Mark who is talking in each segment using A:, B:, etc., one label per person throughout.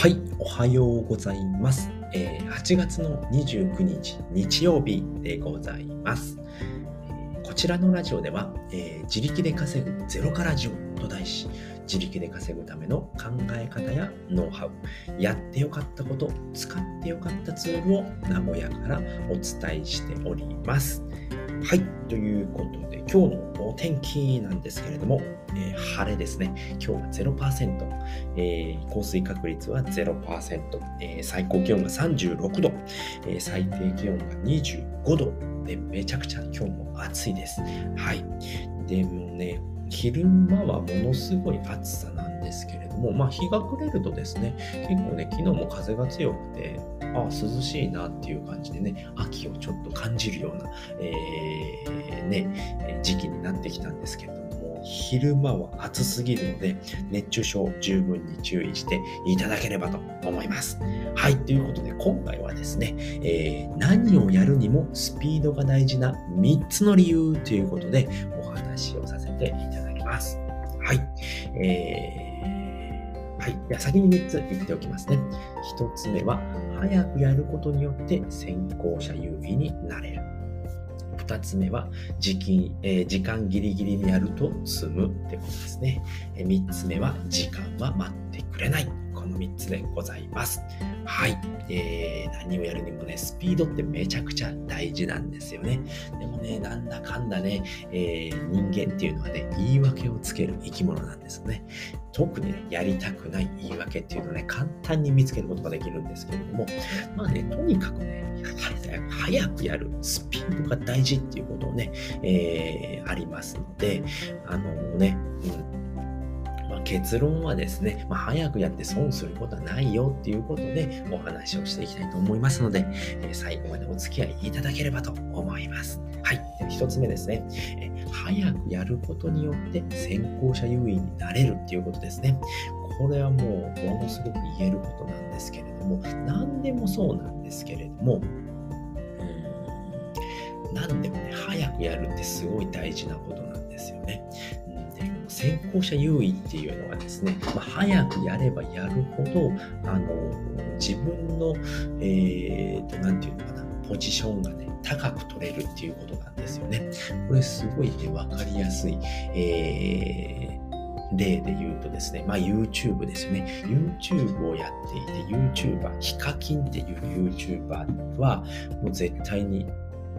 A: はい、おはようございます。えー8月の29日日曜日でございます。こちらのラジオでは、えー自力で稼ぐゼロからジオと題し、自力で稼ぐための考え方やノウハウ、やってよかったこと、使ってよかったツールを名古屋からお伝えしております。はい、ということで今日のお天気なんですけれども、えー晴れですね。今日は0%。えー降水確率は0%、えー最高気温が36度、えー最低気温が25度で、めちゃくちゃ今日も暑いです。はい。でもね、昼間はものすごい暑さなんですけれども、まあ日が暮れるとですね、結構ね、昨日も風が強くて、あ、涼しいなっていう感じでね、秋をちょっと感じるような、えーね、時期になってきたんですけれども、昼間は暑すぎるので、熱中症十分に注意していただければと思います。はい、ということで今回はですね、えー何をやるにもスピードが大事な3つの理由ということでお話をさせていただきます。はい。えーはい。では先に3つ言っておきますね。1つ目は、早くやることによって先行者優位になれる。2つ目は時期、えー時間ギリギリにやると済むってことですね。3つ目は時間は待ってくれない。この3つでございます。はい。えー何をやるにもね、スピードってめちゃくちゃ大事なんですよね。でもね、なんだかんだね、えー人間っていうのはね、言い訳をつける生き物なんですよね。特にね、やりたくない言い訳っていうのをね、簡単に見つけることができるんですけれども、まあね、とにかくね、早く早くやるスピードが大事っていうことをね、えーありますので、あのね、うん、結論はですね、まあ、早くやって損することはないよっていうことでお話をしていきたいと思いますので、え最後までお付き合いいただければと思います。はい。では一つ目ですね、え早くやることによって先行者優位になれるっていうことですね。これはもうものすごく言えることなんですけれども、何でもそうなんですけれども、うん何でもね、早くやるってすごい大事なことなんですよね。先行者優位っていうのはですね、まあ、早くやればやるほど、あの、自分の、えー、ていうのかな、ポジションがね、高く取れるっていうことなんですよね。これすごいね、わかりやすい、えー例で言うとですね、まあ YouTube ですよね。YouTube をやっていて、YouTuber、ヒカキンっていう YouTuber は、もう絶対に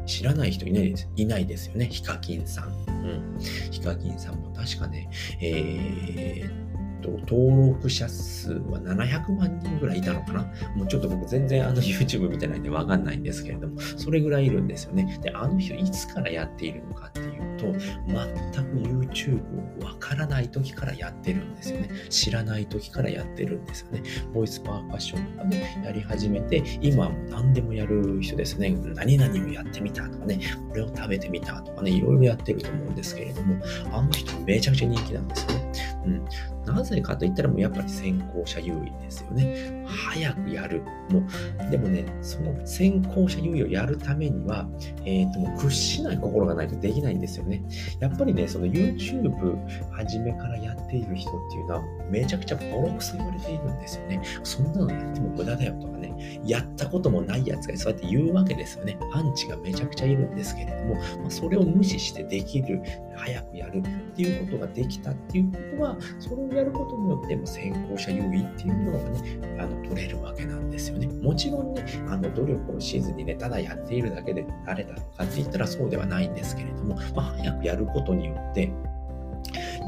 A: 知らない人いないですいないですよね。ヒカキンさん。うん。ヒカキンさんも確かね、えーと、登録者数は700万人ぐらいいたのかなもうちょっと僕全然あの YouTube 見てないんでわかんないんですけれども、それぐらいいるんですよね。で、あの人いつからやっているのかっていうと、全く YouTube をわからない時からやってるんですよね。知らない時からやってるんですよね。ボイスパーカッションとかね、やり始めて、今はもう何でもやる人ですね。何々をやってみたとかね、これを食べてみたとかね、いろいろやってると思うんですけれども、あの人めちゃくちゃ人気なんですよね。うん。なぜかといったらもうやっぱり先行者優位ですよね。早くやる。もう、でもね、その先行者優位をやるためには、えっ、と、もう屈しない心がないとできないんですよね。やっぱりね、その YouTube 初めからやっている人っていうのは、めちゃくちゃボロクソ言われているんですよね。そんなのやっても無駄だよとかね、やったこともないやつがそうやって言うわけですよね。アンチがめちゃくちゃいるんですけれども、まあ、それを無視してできる、早くやるっていうことができたっていうことは、それをやることによって、も先行者優位っていうものがね、あの取れるわけなんですよね。もちろんね、あの努力をしずにね、ただやっているだけでなれたのかって言ったらそうではないんですけれども、まあ、早くやることによって、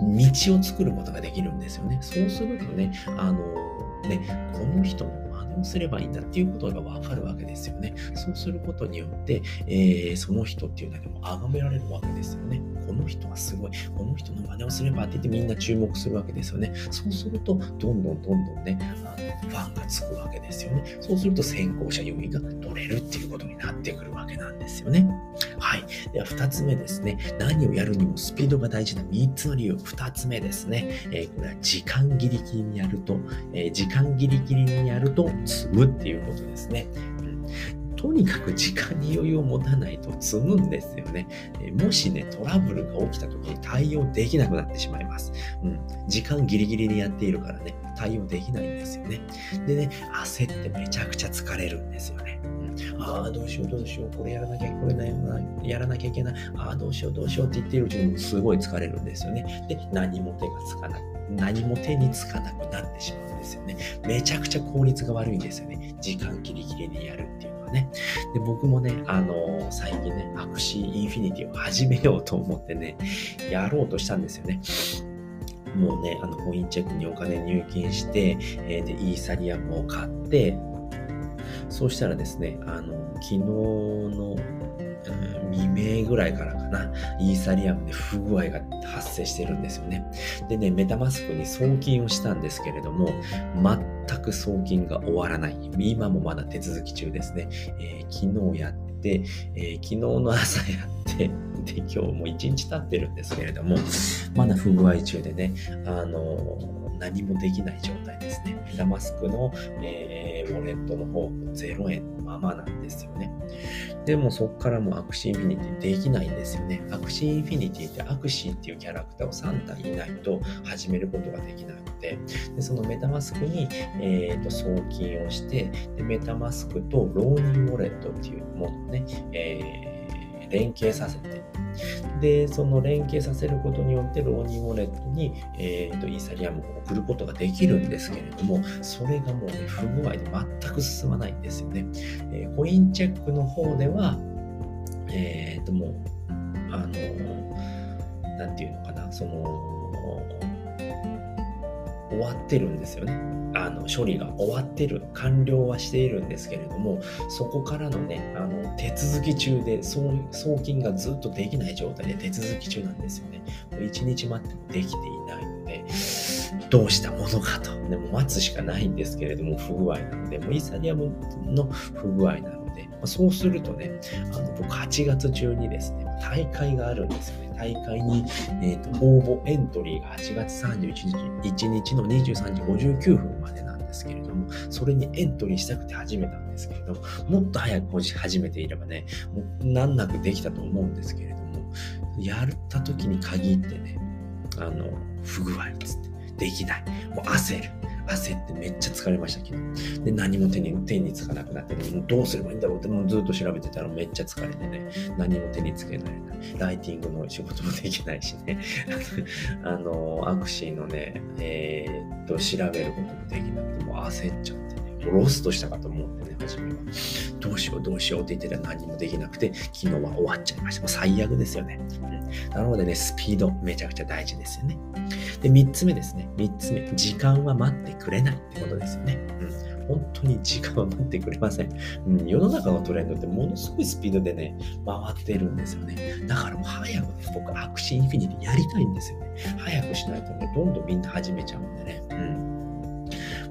A: 道を作ることができるんですよね。そうするとね、あの、ね、この人の真似をすればいいんだっていうことがわかるわけですよね。そうすることによって、えーその人っていうのはでも崇められるわけですよね。この人はすごい、この人の真似をすればって言ってみんな注目するわけですよね。そうすると、どんどんどんどんね、あのファンがつくわけですよね。そうすると先行者優位が取れるっていうことになってくるわけなんですよね。はい。では、二つ目ですね。何をやるにもスピードが大事な三つの理由。二つ目ですね。えーこれは時間ギリギリにやると、えー時間ギリギリにやると積むっていうことですね。とにかく時間に余裕を持たないと積むんですよね。えもしね、トラブルが起きた時に対応できなくなってしまいます。うん。時間ギリギリにやっているからね、対応できないんですよね。でね、焦ってめちゃくちゃ疲れるんですよね。うん、ああ、どうしようどうしよう、これやらなきゃ、これやらなきゃいけない、ああ、どうしようどうしようって言っているうちにすごい疲れるんですよね。で、何も手がつかない。何も手につかなくなってしまうんですよね。めちゃくちゃ効率が悪いんですよね。時間ギリギリにやるっていうね。で、僕もね、あのー、最近ね、アクシーインフィニティを始めようと思ってね、やろうとしたんですよね。もうね、あの、コインチェックにお金入金して、えー、で、イーサリアムを買って、そうしたらですね、あの、昨日の、未明ぐらいからかな、イーサリアムで不具合が発生してるんですよね。でね、メタマスクに送金をしたんですけれども、全く送金が終わらない。今もまだ手続き中ですね。えー、昨日やって、えー、昨日の朝やって、で、今日も1日経ってるんですけれども、まだ不具合中でね、あのー、何もできない状態ですね。メタマスクの、えー、ウォレットの方も0円のままなんですよね。でもそこからもアクシーインフィニティできないんですよね。アクシーインフィニティってアクシーっていうキャラクターを3体いないと始めることができなくて、でそのメタマスクに、えーと、送金をしてで、メタマスクとローニンウォレットっていうものをね、えー、連携させて、で、その連携させることによって、ローニンウォレットに、えーと、イーサリアムを送ることができるんですけれども、それがもうね、不具合で全く進まないんですよね。えー、コインチェックの方では、えっ、ー、と、もう、あの、何て言うのかな、その、終わってるんですよね。あの処理が終わってる、完了はしているんですけれども、そこからのね、あの手続き中で送金がずっとできない状態で手続き中なんですよね。もう1日待ってもできていないので、どうしたものかと。でも待つしかないんですけれども、不具合なので、もうイーサリアムの不具合なので、まそうするとね、あの僕8月中にですね、大会があるんですよ。大会に、えーと、応募エントリーが8月31日 ,1 日の23時59分までなんですけれども、それにエントリーしたくて始めたんですけれども、もっと早く始めていればね、もう難なくできたと思うんですけれども、やった時に限ってね、あの、不具合つって、できない。もう焦る。焦ってめっちゃ疲れました、けど。で、何も手に手につかなくなって、もうどうすればいいんだろうってもうずっと調べてたらめっちゃ疲れてね、何も手につけない。ライティングの仕事もできないしね、あの、アクシーのね、えー、っと、調べることもできなくて、もう焦っちゃってロストしたかと思ってね、初めは。どうしようどうしようって言ってたら何もできなくて、昨日は終わっちゃいました。もう最悪ですよね。なのでね、スピードめちゃくちゃ大事ですよね。で、3つ目ですね。3つ目。時間は待ってくれないってことですよね。うん。本当に時間は待ってくれません。うん。世の中のトレンドってものすごいスピードでね、回ってるんですよね。だからもう早くね、僕、アクシーインフィニティやりたいんですよね。早くしないとね、どんどんみんな始めちゃうんでね。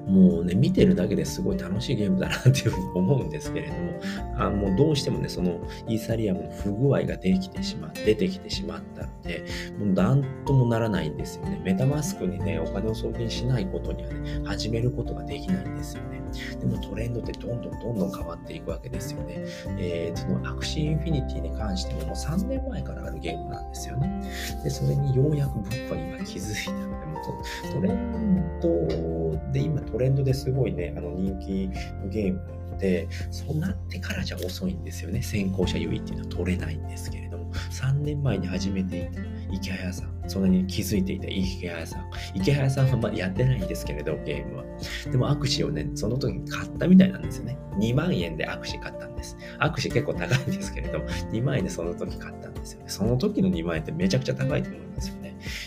A: もうね、見てるだけですごい楽しいゲームだなっていうふうに思うんですけれども、あもうどうしてもね、そのイーサリアムの不具合ができてしまっ出てきてしまったので、もうなんともならないんですよね。メタマスクにね、お金を送金しないことにはね、始めることができないんですよね。でもトレンドってどんどんどんどん変わっていくわけですよね。えー、そのアクシーインフィニティに関してももう3年前からあるゲームなんですよね。で、それにようやく僕は今気づいたので、トレンドで今トレンドですごいね、あの人気のゲームなので、そうなってからじゃ遅いんですよね。先行者優位っていうのは取れないんですけれども、3年前に始めていた池早さん、そんなに気づいていた池早さん。池早さんはまやってないんですけれど、ゲームは。でも、アクシをね、その時に買ったみたいなんですよね。2万円でアクシ買ったんです。アクシ結構高いんですけれど、2万円でその時買ったんですよね。その時の2万円ってめちゃくちゃ高いと思いますよ。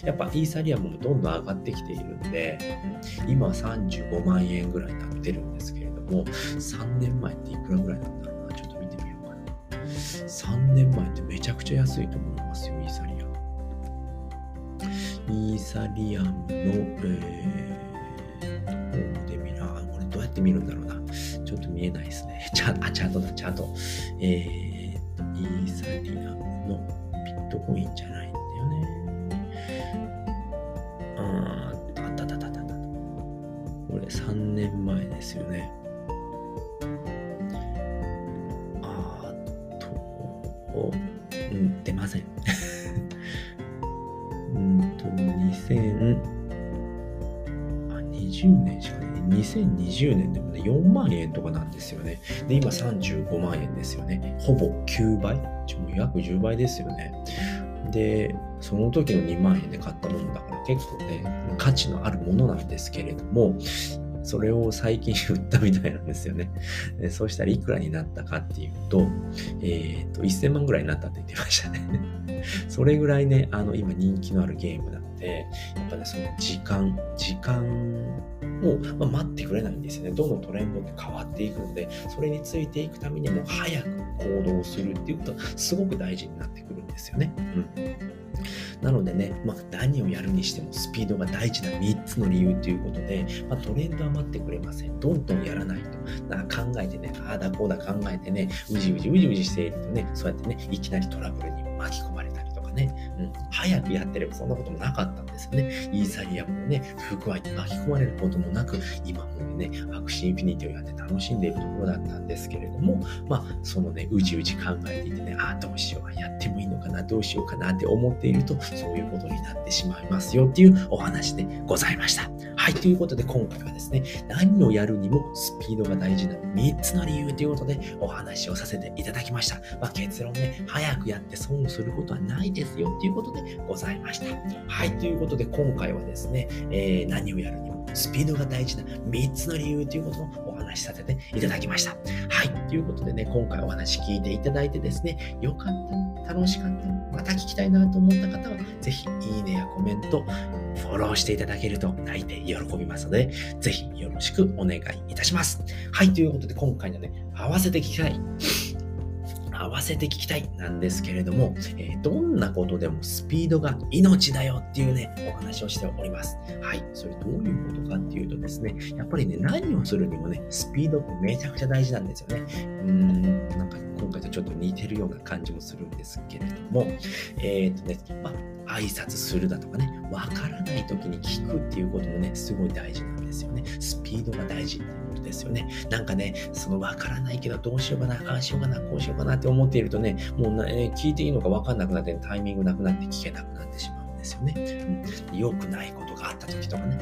A: やっぱイーサリアムもどんどん上がってきているんで、今35万円ぐらいになってるんですけれども、3年前っていくらぐらいなんだろうな？ちょっと見てみようかな。3年前ってめちゃくちゃ安いと思いますよ、イーサリアム。イーサリアムの、えー、ホームで見る？あ、これどうやって見るんだろうな。ちょっと見えないですね。ちゃあ、チャートだ、チャート。えー、イーサリアムのビットコインじゃない3年前ですよね。あと、うん、出ません。うんと、2000、あ、20年しかね、2020年でもね、4万円とかなんですよね。で、今35万円ですよね。ほぼ9倍約10倍ですよね。で、その時の2万円で買ったものだから結構ね、価値のあるものなんですけれども、それを最近売ったみたいなんですよね。でそうしたらいくらになったかっていうと、えっ、と、1000万ぐらいになったって言ってましたね。それぐらいね、あの、今人気のあるゲームなので、やっぱね、その時間、時間を、まあ、待ってくれないんですよね。どんどんトレンドって変わっていくので、それについていくためにも早く行動するっていうことがすごく大事になってくるですよね。うんなのでね、まあ、何をやるにしてもスピードが大事な3つの理由ということで、まあ、トレンドは待ってくれません。どんどんやらないと。な考えてね、ああだこうだ考えてね、うじうじうじうじしているとね、そうやってね、いきなりトラブルに巻き込まれたりとかね、うん、早くやってればそんなこともなかったんですよね。イーサリアムのね、不具合に巻き込まれることもなく、今もね、アクシーインフィニティをやって楽しんでいるところだったんですけれども、まあ、そのね、うじうじ考えていてね、ああ、どうしよう、やってもいいのかな、どうしようかなって思っていると、そういうことになってしまいますよっていうお話でございました。はい、ということで今回はですね、何をやるにもスピードが大事な3つの理由ということでお話をさせていただきました。まあ、結論ね、早くやって損をすることはないですよっていうことでございました。はい、ということでことで今回はですね、えー、何をやるにもスピードが大事な3つの理由ということをお話しさせていただきました。はい。ということでね、今回お話聞いていただいてですね、よかった楽しかったまた聞きたいなと思った方は、ぜひいいねやコメント、フォローしていただけると大抵喜びますので、ぜひよろしくお願いいたします。はい。ということで今回のね、合わせて聞きたい。合わせて聞きたいなんですけれども、えー、どんなことでもスピードが命だよっていうね、お話をしております。はい。それどういうことかっていうとですね、やっぱりね、何をするにもね、スピードってめちゃくちゃ大事なんですよね。うーん、なんか今回とちょっと似てるような感じもするんですけれども、えっ、ー、とね、まあ、挨拶するだとかね、わからない時に聞くっていうこともね、すごい大事なんですよね。スピードが大事っていうことですよね。なんかね、そのわからないけどどうしようかな、ああしようかな、こうしようかなって思っているとね、もうね、聞いていいのかわかんなくなって、タイミングなくなって聞けなくなってしまうんですよね。うん、良くないことがあった時とかね、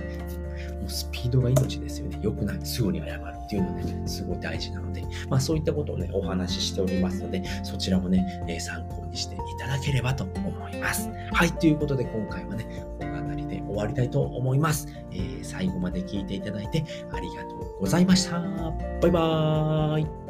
A: もうスピードが命ですよね。良くない。すぐに謝るっていうのはね、すごい大事なので、まあそういったことをね、お話ししておりますので、そちらもね、えー、参考にしていただければと思います。はい、ということで今回はね、この辺りで終わりたいと思います。えー、最後まで聞いていただいてありがとうございました。バイバーイ。